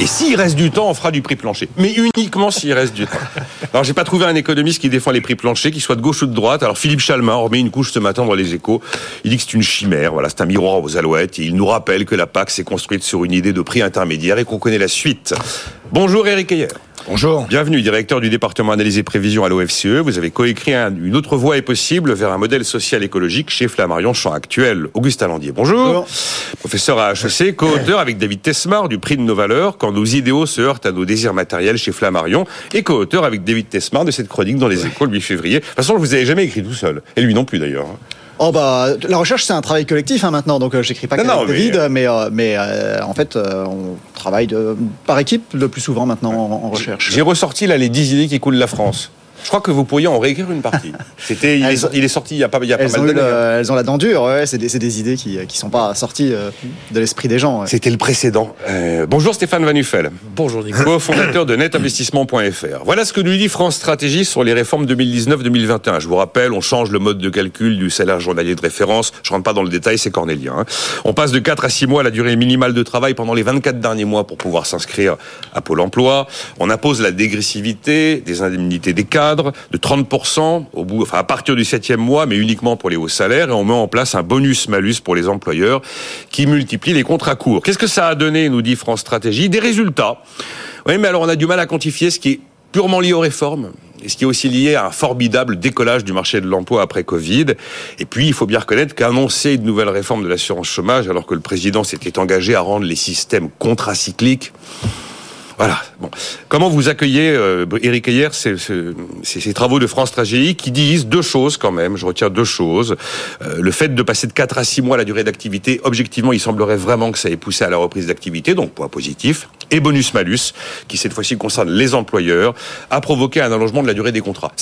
Et s'il reste du temps, on fera du prix plancher. Mais uniquement s'il reste du temps. Alors, j'ai pas trouvé un économiste qui défend les prix planchers, qui soit de gauche ou de droite. Alors, Philippe Chalmin remet une couche ce matin dans les échos. Il dit que c'est une chimère. Voilà, c'est un miroir aux alouettes. Et il nous rappelle que la PAC s'est construite sur une idée de prix intermédiaire et qu'on connaît la suite. Bonjour Eric Ayer. Bonjour. Bienvenue, directeur du département analyse et prévision à l'OFCE. Vous avez coécrit une autre voie est possible vers un modèle social écologique chez Flammarion Champ Actuel. Augustin Landier, bonjour. Professeur à HEC, co-auteur avec David Tesmar du prix de nos valeurs quand nos idéaux se heurtent à nos désirs matériels chez Flammarion et co-auteur avec David Tesmar de cette chronique dans les écoles le 8 février. De toute façon, je vous avais jamais écrit tout seul. Et lui non plus d'ailleurs. Oh bah la recherche c'est un travail collectif hein, maintenant donc euh, j'écris pas qu'avec David mais mais, mais euh, en fait euh, on travaille de, par équipe le plus souvent maintenant en, en recherche. J'ai ressorti là les 10 idées qui coulent la France. Je crois que vous pourriez en réécrire une partie. C'était, il, est, sorti il y a pas, il y a pas mal d'années. Hein. Elles ont la dent dure, ouais, c'est des, des, idées qui ne sont pas sorties euh, de l'esprit des gens. C'était le précédent. Euh, bonjour Stéphane Van Nuffel. Bonjour Nicolas. Co-fondateur de netinvestissement.fr. Voilà ce que nous dit France Stratégie sur les réformes 2019-2021. Je vous rappelle, on change le mode de calcul du salaire journalier de référence. Je rentre pas dans le détail, c'est cornélien. Hein. On passe de 4 à 6 mois la durée minimale de travail pendant les 24 derniers mois pour pouvoir s'inscrire à Pôle emploi. On impose la dégressivité des indemnités des cadres de 30 au bout, enfin à partir du septième mois, mais uniquement pour les hauts salaires, et on met en place un bonus-malus pour les employeurs qui multiplie les contrats courts. Qu'est-ce que ça a donné, nous dit France Stratégie? Des résultats. Oui, mais alors on a du mal à quantifier ce qui est purement lié aux réformes, et ce qui est aussi lié à un formidable décollage du marché de l'emploi après Covid. Et puis, il faut bien reconnaître qu'annoncer une nouvelle réforme de l'assurance chômage, alors que le président s'était engagé à rendre les systèmes contracycliques, voilà. Comment vous accueillez, euh, Eric Ayer, ces, travaux de France Tragédie qui disent deux choses quand même, je retiens deux choses. Euh, le fait de passer de 4 à 6 mois la durée d'activité, objectivement, il semblerait vraiment que ça ait poussé à la reprise d'activité, donc point positif. Et bonus-malus, qui cette fois-ci concerne les employeurs, a provoqué un allongement de la durée des contrats.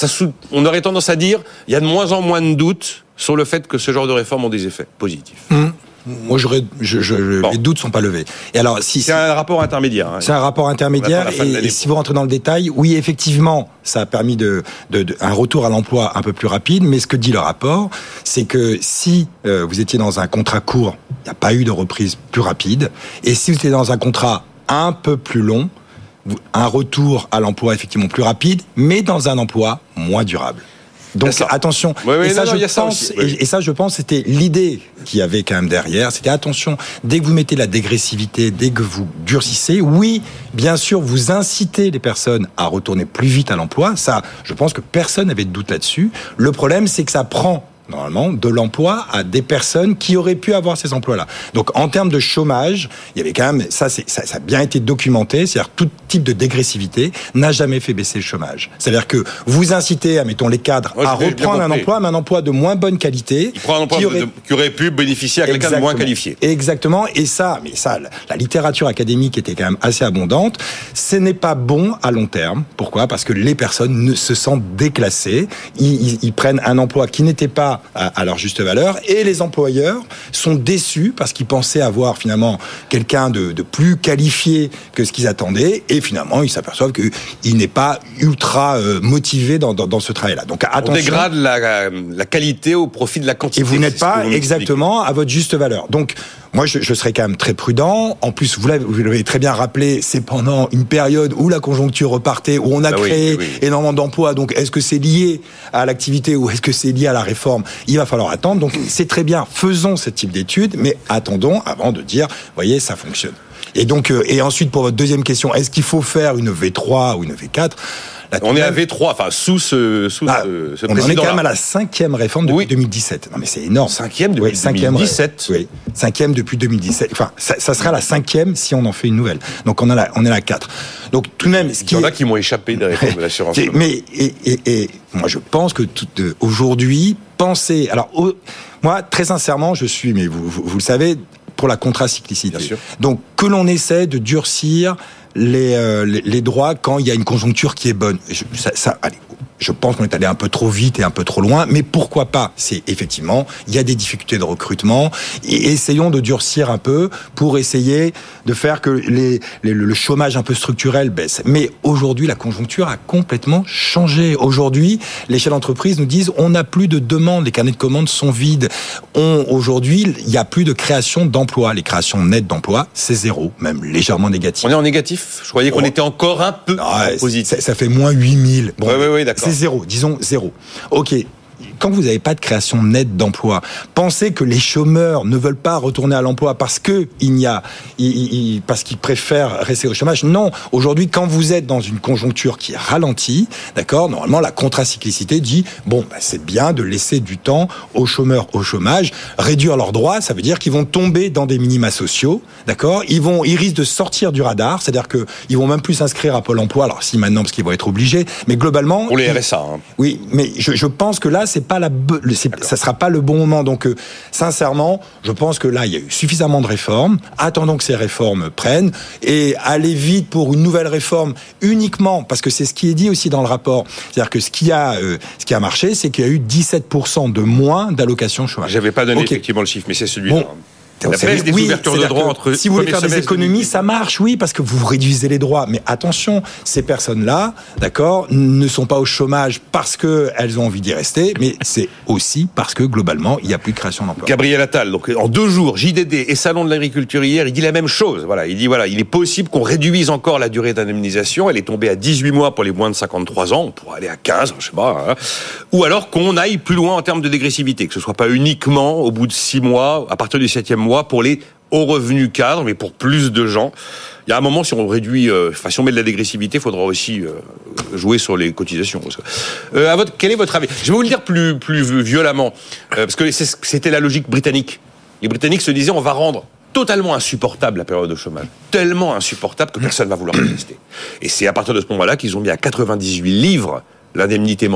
On aurait tendance à dire, il y a de moins en moins de doutes sur le fait que ce genre de réformes ont des effets positifs. Mmh. Moi, j'aurais, je, je, les doutes sont pas levés. Et alors, si c'est un rapport intermédiaire. Hein. C'est un rapport intermédiaire. Et, si vous rentrez dans le détail, oui, effectivement, ça a permis de, de, de un retour à l'emploi un peu plus rapide. Mais ce que dit le rapport, c'est que si euh, vous étiez dans un contrat court, il n'y a pas eu de reprise plus rapide. Et si vous étiez dans un contrat un peu plus long, un retour à l'emploi effectivement plus rapide, mais dans un emploi moins durable. Donc attention. et, ça, je pense, et, ça, je pense, c'était l'idée qu'il y avait quand même derrière. C'était attention. Dès que vous mettez la dégressivité, dès que vous durcissez, oui, bien sûr, vous incitez les personnes à retourner plus vite à l'emploi. Ça, je pense que personne n'avait de doute là-dessus. Le problème, c'est que ça prend normalement, de l'emploi à des personnes qui auraient pu avoir ces emplois-là. Donc, en termes de chômage, il y avait quand même, ça, ça, ça a bien été documenté, c'est-à-dire tout type de dégressivité n'a jamais fait baisser le chômage. C'est-à-dire que vous incitez, mettons les cadres, à reprendre un emploi, mais un emploi de moins bonne qualité. Il prend un emploi qui aurait, qui aurait pu bénéficier à quelqu'un de moins qualifié. Exactement. Et ça, mais ça, la littérature académique était quand même assez abondante. Ce n'est pas bon à long terme. Pourquoi? Parce que les personnes ne se sentent déclassées. Ils, ils, ils prennent un emploi qui n'était pas à, leur juste valeur. Et les employeurs sont déçus parce qu'ils pensaient avoir finalement quelqu'un de, plus qualifié que ce qu'ils attendaient. Et finalement, ils s'aperçoivent qu'il n'est pas ultra euh, motivé dans, ce travail-là. Donc attention. On dégrade la, la, qualité au profit de la quantité. Et vous n'êtes pas exactement à votre juste valeur. Donc moi, je, je, serais quand même très prudent. En plus, vous l'avez très bien rappelé, c'est pendant une période où la conjoncture repartait, où on a bah créé énormément d'emplois. Donc, est-ce que c'est lié à l'activité ou est-ce que c'est lié à la réforme? Il va falloir attendre. Donc, c'est très bien. Faisons ce type d'études, mais attendons avant de dire, voyez, ça fonctionne. Et donc, euh, et ensuite pour votre deuxième question, est-ce qu'il faut faire une V3 ou une V4 on est à V3, enfin sous ce, sous ah, ce, On est quand même à la cinquième réforme depuis 2017. Non mais c'est énorme. Cinquième depuis 2017. Oui, cinquième depuis 2017. Enfin, ça, ça, sera la cinquième si on en fait une nouvelle. Donc on a la, on est à la 4. Donc tout de même, ce qui il y en a qui m'ont échappé des réformes de l'assurance. Mais et, et, et, moi je pense que euh, aujourd'hui, penser. Alors moi très sincèrement, je suis, mais vous, vous, vous le savez, pour la contracyclicité. Donc que l'on essaie de durcir les, euh, les, droits quand il y a une conjoncture qui est bonne. Je, ça, ça, allez, Je pense qu'on est allé un peu trop vite et un peu trop loin, mais pourquoi pas? C'est effectivement, il y a des difficultés de recrutement et essayons de durcir un peu pour essayer de faire que les, le chômage un peu structurel baisse. Mais aujourd'hui, la conjoncture a complètement changé. Aujourd'hui, les chefs d'entreprise nous disent on n'a plus de demandes, les carnets de commandes sont vides. Aujourd'hui, il n'y a plus de création d'emplois. Les créations nettes d'emplois, c'est zéro, même légèrement négatif. On est en négatif? Je croyais qu'on oh. était encore un peu positif. Ça, fait moins 8000. Bon, oui, oui, oui, d'accord. Zéro, disons zéro. Ok, quand vous n'avez pas de création nette d'emploi, pensez que les chômeurs ne veulent pas retourner à l'emploi parce que il y a, parce qu'ils préfèrent rester au chômage. Non, aujourd'hui, quand vous êtes dans une conjoncture qui ralentit, d'accord, normalement la contracyclicité dit bon, bah, c'est bien de laisser du temps aux chômeurs au chômage, réduire leurs droits, ça veut dire qu'ils vont tomber dans des minima sociaux, d'accord, ils vont, ils risquent de sortir du radar, c'est-à-dire que ils vont même plus s'inscrire à Pôle Emploi, alors si maintenant parce qu'ils vont être obligés, mais globalement pour les RSA. Hein. Oui, mais je, je pense que là c'est la, ça sera pas le bon moment. Donc, euh, sincèrement, je pense que là, il y a eu suffisamment de réformes. Attendons que ces réformes prennent et aller vite pour une nouvelle réforme uniquement parce que c'est ce qui est dit aussi dans le rapport. C'est-à-dire que ce qui a, euh, ce qui a marché, c'est qu'il y a eu 17% de moins d'allocations chômage. J'avais pas donné effectivement le chiffre, mais c'est celui-là. La baisse des ouvertures de droits entre si vous voulez faire des économies, ça marche, oui, parce que vous réduisez les droits. Mais attention, ces personnes-là, d'accord, ne sont pas au chômage parce qu'elles ont envie d'y rester, mais c'est aussi parce que globalement, il n'y a plus de création d'emplois. Gabriel Attal, donc en deux jours, JDD et Salon de l'agriculture hier, il dit la même chose. Voilà, il dit voilà, il est possible qu'on réduise encore la durée d'indemnisation. Elle est tombée à 18 mois pour les moins de 53 ans. On pourrait aller à 15, je sais pas. Hein. Ou alors qu'on aille plus loin en termes de dégressivité, que ce soit pas uniquement au bout de 6 mois, à partir du 7e mois pour les hauts revenus cadres, mais pour plus de gens. Il y a un moment, si on réduit, euh, enfin, si on met de la dégressivité, il faudra aussi euh, jouer sur les cotisations. Euh, à votre, quel est votre avis? Je vais vous le dire plus, plus violemment, parce que c'était la logique britannique. Les Britanniques se disaient, on va rendre totalement insupportable la période de chômage, tellement insupportable que personne ne va vouloir résister. Et c'est à partir de ce moment-là qu'ils ont mis à 98 livres l'indemnité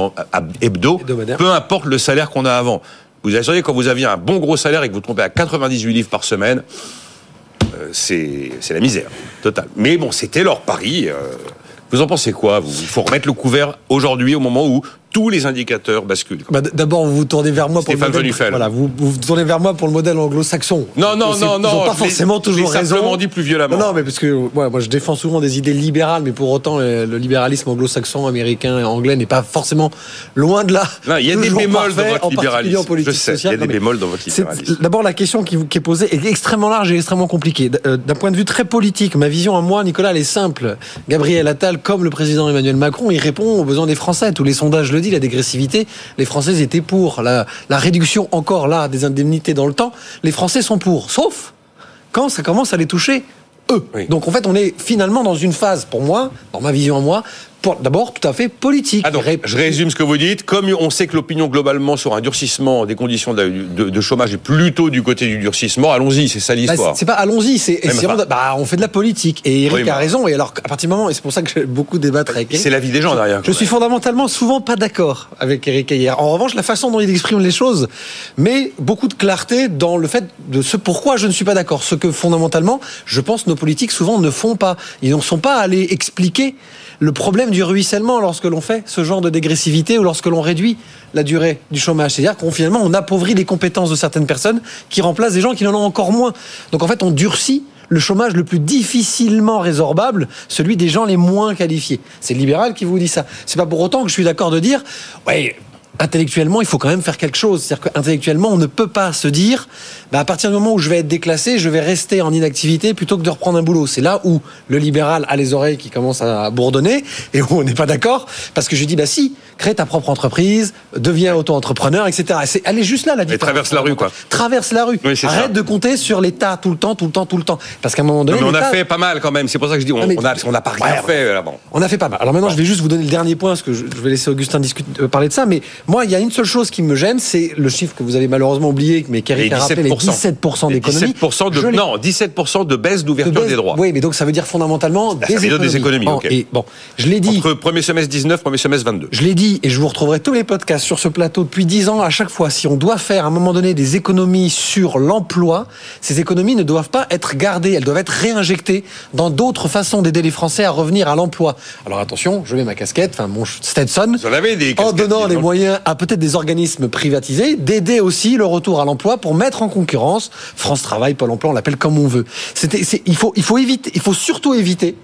hebdo, peu importe le salaire qu'on a avant. Vous assurez quand vous aviez un bon gros salaire et que vous tombez à 98 livres par semaine, euh, c'est la misère totale. Mais bon, c'était leur pari. Euh, vous en pensez quoi Il faut remettre le couvert aujourd'hui au moment où tous les indicateurs basculent. Bah, D'abord, vous vous tournez vers moi pour le modèle. Voilà, vous, vous tournez vers moi pour le modèle anglo-saxon. Non, non, non, non. Ils pas forcément toujours raison. simplement dit plus violemment. Non, mais parce que moi, je défends souvent des idées libérales, mais pour autant, euh, le libéralisme anglo-saxon, américain et anglais n'est pas forcément loin de là. Non, il y a des bémols dans votre libéralisme. je sais, il y a des bémols dans votre libéralisme. D'abord, la question qui, qui est posée est extrêmement large et extrêmement compliquée. Euh, d'un point de vue très politique, ma vision à moi, Nicolas, elle est simple. Gabriel Attal, comme le président Emmanuel Macron, il répond aux besoins des Français. Tous les sondages le disent, la dégressivité les Français étaient pour. La, réduction encore là des indemnités dans le temps, les Français sont pour. Sauf quand ça commence à les toucher eux. Donc en fait, on est finalement dans une phase, pour moi, dans ma vision à moi, d'abord tout à fait politique. Ah je résume ce que vous dites. Comme on sait que l'opinion globalement sur un durcissement des conditions de, chômage est plutôt du côté du durcissement, allons-y, c'est ça bah, l'histoire. c'est pas allons-y, c'est bah, on fait de la politique. Et Eric a raison. Et alors à partir du moment, et c'est pour ça que j'ai beaucoup débattre avec. C'est la vie des gens derrière. Je suis fondamentalement souvent pas d'accord avec Eric hier. En revanche, la façon dont il exprime les choses, mais beaucoup de clarté dans le fait de ce pourquoi je ne suis pas d'accord. Ce que fondamentalement, je pense, nos politiques souvent ne font pas. Ils ne sont pas allés expliquer le problème du ruissellement lorsque l'on fait ce genre de dégressivité ou lorsque l'on réduit la durée du chômage. C'est-à-dire qu'on finalement on appauvrit les compétences de certaines personnes qui remplacent des gens qui en ont encore moins. Donc en fait on durcit le chômage le plus difficilement résorbable, celui des gens les moins qualifiés. C'est le libéral qui vous dit ça. C'est pas pour autant que je suis d'accord de dire, ouais, intellectuellement, il faut quand même faire quelque chose. C'est-à-dire qu'intellectuellement, on ne peut pas se dire, bah, à partir du moment où je vais être déclassé, je vais rester en inactivité plutôt que de reprendre un boulot. C'est là où le libéral a les oreilles qui commencent à bourdonner et où on n'est pas d'accord. Parce que je dis, bah si, crée ta propre entreprise, deviens auto-entrepreneur, etc. C'est, elle est juste là, la différence. Et traverse la rue, quoi. Traverse la rue. Arrête de compter sur l'État tout le temps, tout le temps, tout le temps. Parce qu'à un moment donné. mais on a fait pas mal quand même. C'est pour ça que je dis, on, n'a pas rien fait là-bas. On a fait pas mal. Alors maintenant, je vais juste vous donner le dernier point, parce que je, vais laisser Augustin discuter, euh, parler de ça. Mais moi, il y a une seule chose qui me gêne, c'est le chiffre que vous avez malheureusement oublié, mais qu'Eric a rappelé, les 17% d'économie. 17% de, non, 17% de baisse d'ouverture des droits. Oui, mais donc ça veut dire fondamentalement des, économies. des économies. et, bon, je l'ai dit. Entre premier semestre 19, premier semestre 22. Je l'ai dit dit, et je vous retrouverai tous les podcasts sur ce plateau depuis dix ans, à chaque fois, si on doit faire à un moment donné des économies sur l'emploi, ces économies ne doivent pas être gardées, elles doivent être réinjectées dans d'autres façons d'aider les Français à revenir à l'emploi. Alors attention, je mets ma casquette, enfin mon Stetson, en donnant les moyens à peut-être des organismes privatisés d'aider aussi le retour à l'emploi pour mettre en concurrence France Travail, Pôle Emploi, on l'appelle comme on veut. C'était, il faut, il faut éviter, il faut surtout éviter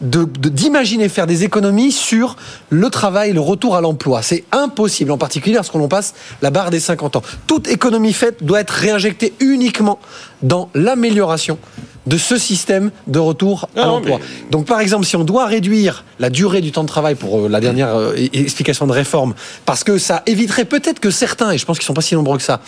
d'imaginer faire des économies sur le travail, le retour à l'emploi. C'est impossible, en particulier lorsqu'on passe la barre des 50 ans. Toute économie faite doit être réinjectée uniquement dans l'amélioration de ce système de retour à l'emploi. Donc par exemple, si on doit réduire la durée du temps de travail pour euh, la dernière euh, explication de réforme, parce que ça éviterait peut-être que certains, et je pense qu'ils sont pas si nombreux que ça,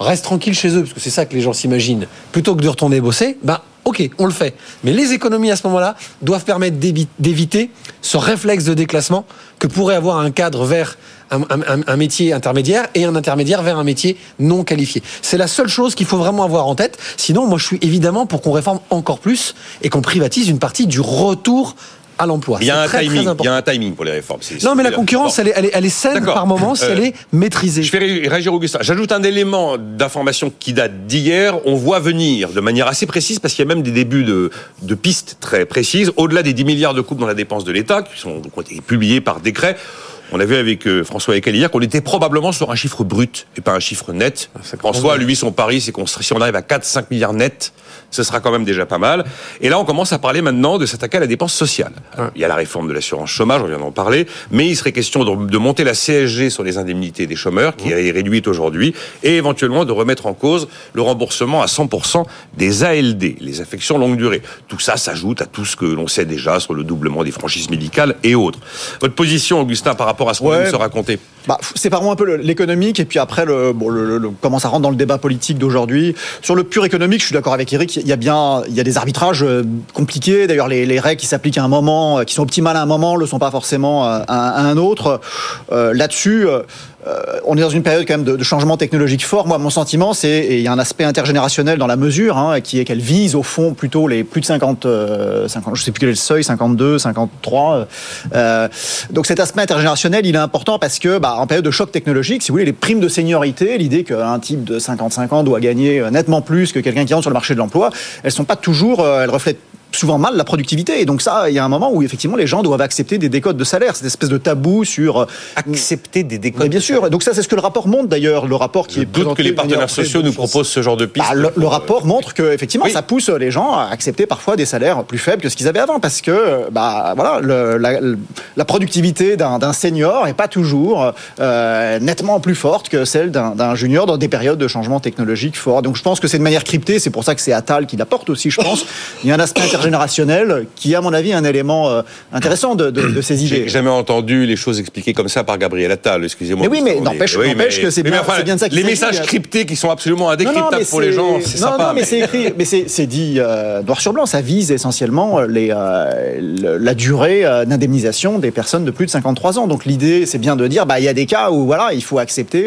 restent tranquilles chez eux, parce que c'est ça que les gens s'imaginent, plutôt que de retourner bosser, ben ok, on le fait. Mais les économies à ce moment-là doivent permettre d'éviter ce réflexe de déclassement que pourrait avoir un cadre vers un, métier intermédiaire et un intermédiaire vers un métier non qualifié. C'est la seule chose qu'il faut vraiment avoir en tête. Sinon, moi, je suis évidemment pour qu'on réforme encore plus et qu'on privatise une partie du retour à l'emploi. Il y a un timing. il y a un timing pour les réformes. Non, mais la concurrence, elle, est, elle, est, saine par moment si elle euh, est maîtrisée. Je vais réagir Augustin. J'ajoute un élément d'information qui date d'hier. On voit venir de manière assez précise, parce qu'il y a même des débuts de, de pistes très précises, au-delà des 10 milliards de coupes dans la dépense de l'État, qui sont ont été publiés par décret. On a vu avec euh, François Eckel hier qu'on était probablement sur un chiffre brut et pas un chiffre net. Ah, François, lui, son pari, c'est qu'on si on arrive à 4-5 milliards nets, ce sera quand même déjà pas mal. Et là, on commence à parler maintenant de s'attaquer à la dépense sociale. Il y a la réforme de l'assurance chômage, on vient d'en parler, mais il serait question de, monter la CSG sur les indemnités des chômeurs, qui est réduite aujourd'hui, et éventuellement de remettre en cause le remboursement à 100% des ALD, les affections longue durée. Tout ça s'ajoute à tout ce que l'on sait déjà sur le doublement des franchises médicales et autres. Votre position, Augustin, par rapport à ce qu'on vient de se raconter bah, Séparons un peu l'économique et puis après le, bon, comment ça rentre dans le débat politique d'aujourd'hui. Sur le pur économique, je suis d'accord avec Eric, il y a bien des arbitrages euh, compliqués. D'ailleurs, les, les, règles qui s'appliquent à un moment, euh, qui sont optimales à un moment, ne le sont pas forcément à, à un autre. Euh, Là-dessus, euh, on est dans une période quand même de, changement technologique fort. Moi, mon sentiment, c'est il y a un aspect intergénérationnel dans la mesure, hein, qui est qu'elle vise au fond plutôt les plus de 50, 50 euh, je sais plus quel est le seuil, 52, 53. Euh, donc cet aspect intergénérationnel, il est important parce que, bah, en période de choc technologique, si vous voulez, les primes de seniorité, l'idée qu'un type de 55 ans doit gagner nettement plus que quelqu'un qui rentre sur le marché de l'emploi, elles sont pas toujours, elles reflètent souvent mal la productivité. Et donc ça, il y a un moment où effectivement les gens doivent accepter des décodes de salaire, cette espèce de tabou sur euh, accepter des décodes. Mais bien sûr. Donc ça, c'est ce que le rapport montre d'ailleurs. Le rapport qui Je est doute que les partenaires sociaux nous proposent ce genre de piste. Bah, le, rapport montre que effectivement, ça pousse les gens à accepter parfois des salaires plus faibles que ce qu'ils avaient avant, parce que bah voilà, le, la, la, productivité d'un senior est pas toujours euh, nettement plus forte que celle d'un junior dans des périodes de changement technologique fort. Donc je pense que c'est de manière cryptée. C'est pour ça que c'est Attal qui l'apporte aussi. Je pense. Il y a un aspect intergénérationnel qui, à mon avis, est un élément euh, intéressant de, de, ces idées. J'ai jamais entendu les choses expliquées comme ça par Gabriel Attal, excusez-moi. Mais oui, mais n'empêche que c'est bien, bien, de ça Les messages cryptés qui sont absolument indécryptables pour les gens, c'est sympa. Non, mais, c'est écrit, mais c'est dit euh, noir sur blanc, ça vise essentiellement les, euh, la durée d'indemnisation des personnes de plus de 53 ans. Donc l'idée, c'est bien de dire, bah, il y a des cas où voilà, il faut accepter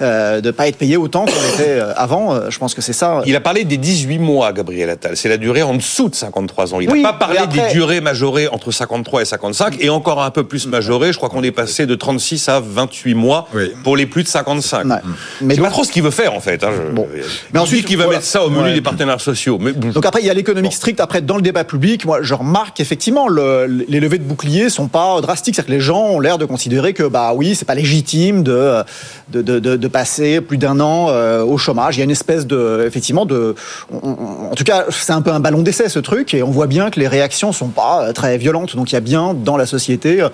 de ne pas être payé autant qu'on était avant. Je pense que c'est ça. Il a parlé des 18 mois, Gabriel Attal. C'est la durée en dessous de 53 ans. Il n'a pas parlé des durées majorées entre 53 et 55 et encore un peu plus majorées. Je crois qu'on est passé de 36 à 28 mois pour les plus de 55. Ouais. Mais c'est pas trop ce qu'il veut faire en fait. Hein, bon. Mais ensuite, qu'il va mettre ça au menu des partenaires sociaux. Mais... Donc après, il y a l'économique stricte. Après, dans le débat public, moi, je remarque effectivement le, les levées de boucliers sont pas drastiques. C'est-à-dire que les gens ont l'air de considérer que bah oui, c'est pas légitime de de, de, de passer plus d'un an euh, au chômage. Il y a une espèce de effectivement de, en tout cas, c'est un peu un ballon d'essai ce truc, et on voit bien que les réactions sont pas euh, très violentes. Donc il y a bien dans la société euh,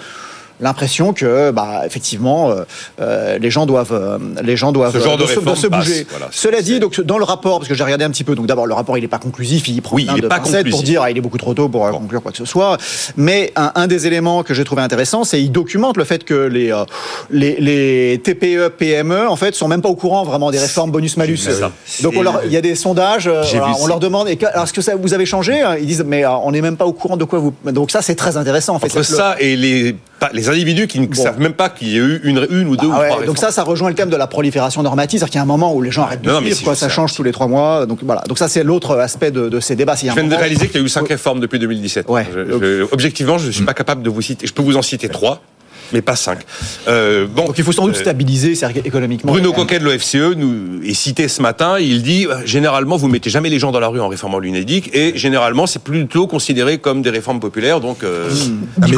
l'impression que, bah, effectivement, euh, euh, les gens doivent, euh, les gens doivent, Ce genre de, se, bouger. Cela dit, donc dans le rapport, parce que j'ai regardé un petit peu, donc d'abord le rapport il n'est pas conclusif, il prend oui, il de pas pour dire ah, il est beaucoup trop tôt pour conclure quoi que ce soit. Mais un, des éléments que j'ai trouvé intéressant, c'est il documente le fait que les, les, les TPE PME en fait sont même pas au courant vraiment des réformes bonus malus. Donc il y a des sondages, on leur demande est-ce que ça vous avez changé Ils disent mais on n'est même pas au courant de quoi vous. Donc ça c'est très intéressant en fait. Entre ça et les les individus qui ne savent même pas qu'il y a eu une, une ou deux bah ou trois Donc ça, ça rejoint le thème de la prolifération normative, c'est-à-dire qu'il y a un moment où les gens arrêtent de suivre, quoi, ça change tous les trois mois. Donc voilà. Donc ça, c'est l'autre aspect de, ces débats. Je viens de réaliser qu'il y a eu cinq réformes depuis 2017. objectivement, je ne suis pas capable de vous citer. Je peux vous en citer trois. Mais pas 5. Euh, donc il faut sans doute euh, stabiliser économiquement. Bruno Coquet de l'OFCE nous est cité ce matin. Il dit euh, généralement vous mettez jamais les gens dans la rue en réformant l'UNEDIC et généralement c'est plutôt considéré comme des réformes populaires. Donc euh, hmm.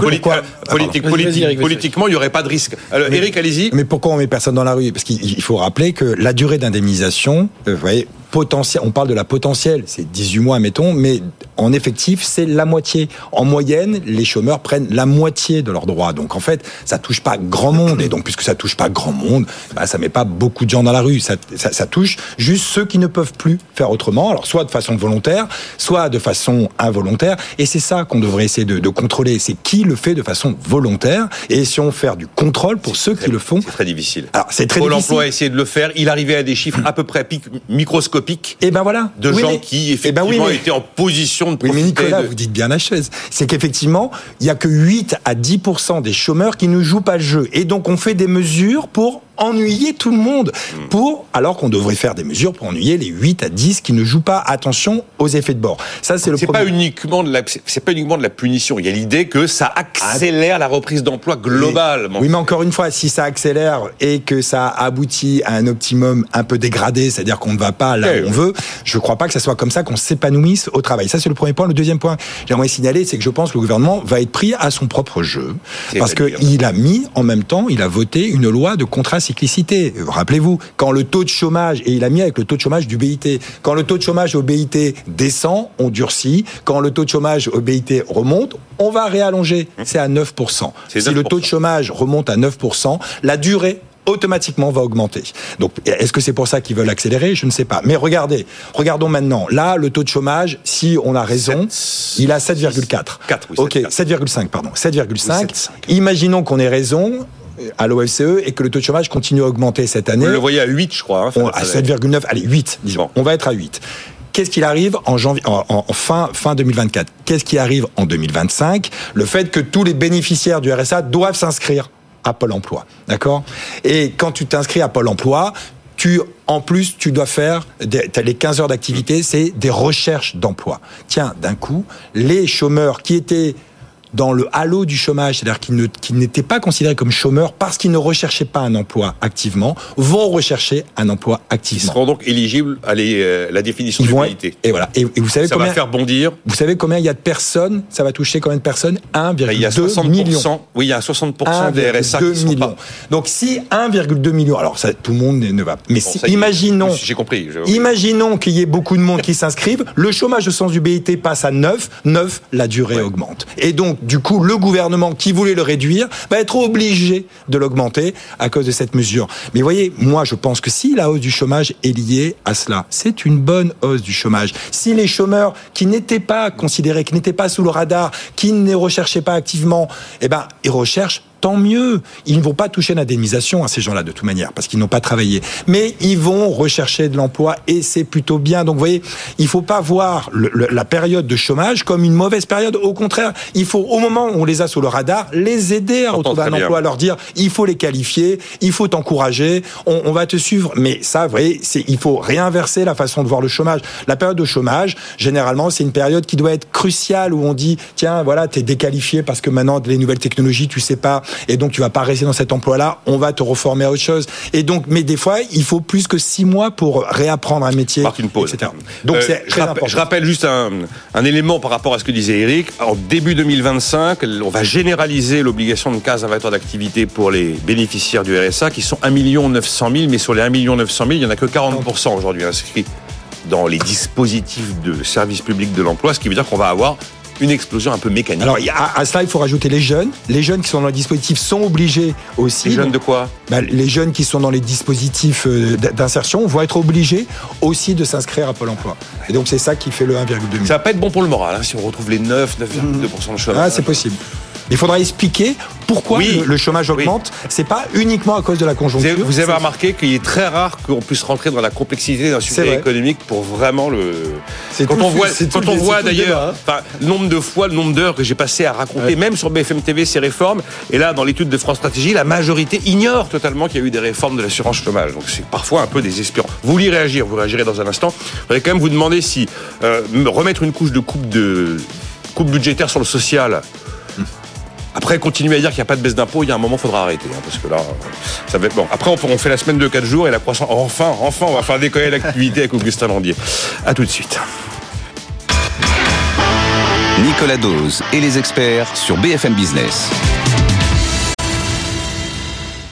politiquement il n'y aurait pas de risque. Alors, Eric, allez-y. Mais pourquoi on met personne dans la rue? Parce qu'il faut rappeler que la durée d'indemnisation, vous voyez, potentiel, on parle de la potentielle, c'est 18 mois, mettons, mais en effectif, c'est la moitié. En moyenne, les chômeurs prennent la moitié de leurs droits. Donc en fait, ça touche pas grand monde. Et donc, puisque ça touche pas grand monde, bah, ça met pas beaucoup de gens dans la rue. Ça, ça, ça touche juste ceux qui ne peuvent plus faire autrement. Alors, soit de façon volontaire, soit de façon involontaire. Et c'est ça qu'on devrait essayer de, de contrôler. C'est qui le fait de façon volontaire. Et si on fait du contrôle pour ceux qui le font. C'est très difficile. Alors, c'est très Pôle difficile. l'emploi a essayé de le faire. Il arrivait à des chiffres à peu près microscopiques et eh ben voilà. de gens qui eh ben effectivement étaient en position de profiter. Oui, mais Nicolas, vous dites bien la chose. C'est qu'effectivement, il y a que 8 à 10 des chômeurs qui ne jouent pas le jeu. Et donc on fait des mesures pour ennuyer tout le monde hmm. pour alors qu'on devrait faire des mesures pour ennuyer les 8 à 10 qui ne jouent pas attention aux effets de bord. Ça c'est le c'est pas uniquement de la c'est pas uniquement de la punition, il y a l'idée que ça accélère la reprise d'emploi globale. Oui, mais encore une fois, si ça accélère et que ça aboutit à un optimum un peu dégradé, c'est-à-dire qu'on ne va pas là où on veut, je ne crois pas que ça soit comme ça qu'on s'épanouisse au travail. Ça c'est le premier point. Le deuxième point, j'aimerais signaler, c'est que je pense que le gouvernement va être pris à son propre jeu parce qu'il a mis en même temps, il a voté une loi de contrat cyclicité. Rappelez-vous, quand le taux de chômage, et il a mis avec le taux de chômage du BIT, quand le taux de chômage au BIT descend, on durcit. Quand le taux de chômage au BIT remonte, on va réallonger. C'est à 9%. Si le taux de chômage remonte à 9%, la durée automatiquement va augmenter. Donc, est-ce que c'est pour ça qu'ils veulent accélérer? Je ne sais pas. Mais regardez, regardons maintenant. Là, le taux de chômage, si on a raison, il a 7,4. 4, oui, ok, 7,5, pardon. 7,5. Imaginons qu'on ait raison à l'OFCE et que le taux de chômage continue à augmenter cette année. Vous le voyez à 8, je crois. Hein, à 7,9, allez, 8, disons. On va être à 8. Qu'est-ce qui arrive en, janvier, en, fin, fin 2024 Qu'est-ce qui arrive en 2025 Le fait que tous les bénéficiaires du RSA doivent s'inscrire à Pôle emploi. D'accord? Et quand tu t'inscris à Pôle emploi, tu, en plus, tu dois faire, as les 15 heures d'activité, c'est des recherches d'emploi. Tiens, d'un coup, les chômeurs qui étaient dans le halo du chômage, c'est-à-dire qu'ils n'étaient pas considérés comme chômeurs parce qu'ils ne recherchaient pas un emploi activement, vont rechercher un emploi activement. Ils seront donc éligibles à euh, la définition de mobilité. Et voilà. Et, vous savez ça va faire bondir. Vous savez combien il y a de personnes Ça va toucher combien de personnes? 1,2 million. Oui, il y a 60% des RSA qui sont millions. Donc si 1,2 million, alors ça, tout le monde ne va. Mais si, imaginons. J'ai compris. Imaginons qu'il y ait beaucoup de monde qui s'inscrivent. Le chômage au sens du BIT passe à 9. 9, la durée augmente. Et donc du coup, le gouvernement qui voulait le réduire va être obligé de l'augmenter à cause de cette mesure. Mais voyez, moi, je pense que si la hausse du chômage est liée à cela, c'est une bonne hausse du chômage. Si les chômeurs qui n'étaient pas considérés, qui n'étaient pas sous le radar, qui ne recherchaient pas activement, eh ben, ils recherchent tant mieux. Ils ne vont pas toucher l'indemnisation à ces gens-là de toute manière parce qu'ils n'ont pas travaillé. Mais ils vont rechercher de l'emploi et c'est plutôt bien. Donc vous voyez, il faut pas voir la période de chômage comme une mauvaise période. Au contraire, il faut au moment où on les a sous le radar, les aider à retrouver un emploi, leur dire il faut les qualifier, il faut t'encourager, on, on, va te suivre. Mais ça, vous voyez, il faut réinverser la façon de voir le chômage. La période de chômage, généralement, c'est une période qui doit être cruciale où on dit tiens voilà, tu es déqualifié parce que maintenant les nouvelles technologies, tu sais pas et donc tu vas pas rester dans cet emploi-là, on va te reformer à autre chose. Et donc, mais des fois, il faut plus que six mois pour réapprendre un métier, Marque une pause. etc. Donc euh, c'est je, je rappelle juste un, un, élément par rapport à ce que disait Eric. En début 2025, on va généraliser l'obligation de 15 à 20 heures d'activité pour les bénéficiaires du RSA, qui sont 1 900 000, mais sur les 1 900 000, il n'y en a que 40% aujourd'hui inscrits dans les dispositifs de service public de l'emploi, ce qui veut dire qu'on va avoir une explosion un peu mécanique. Alors à, cela, il faut rajouter les jeunes. Les jeunes qui sont dans le dispositif sont obligés aussi. Les jeunes de quoi bah, Les jeunes qui sont dans les dispositifs euh, d'insertion vont être obligés aussi de s'inscrire à Pôle Emploi. Et donc c'est ça qui fait le 1,2 million. Ça va pas être bon pour le moral hein, si on retrouve les 9, 9,2% de chômage. Ah, c'est possible. Il faudra expliquer pourquoi le, chômage augmente. C'est pas uniquement à cause de la conjoncture. Vous avez, remarqué qu'il est très rare qu'on puisse rentrer dans la complexité d'un sujet économique pour vraiment le. Quand on voit, quand on voit d'ailleurs, hein. le nombre de fois, le nombre d'heures que j'ai passé à raconter, même sur BFM TV, ces réformes. Et là, dans l'étude de France Stratégie, la majorité ignore totalement qu'il y a eu des réformes de l'assurance chômage. Donc c'est parfois un peu désespérant. Vous voulez réagir, vous réagirez dans un instant. Je voudrais quand même vous demander si euh, remettre une couche de coupe de coupe budgétaire sur le social Après, continuer à dire qu'il n'y a pas de baisse d'impôts, il y a un moment, il faudra arrêter. Hein, parce que là, ça va être bon. Après, on, fait la semaine de 4 jours et la croissance. Enfin, enfin, on va faire décoller l'activité avec Augustin Landier. À tout de suite. Nicolas Dose et les experts sur BFM Business.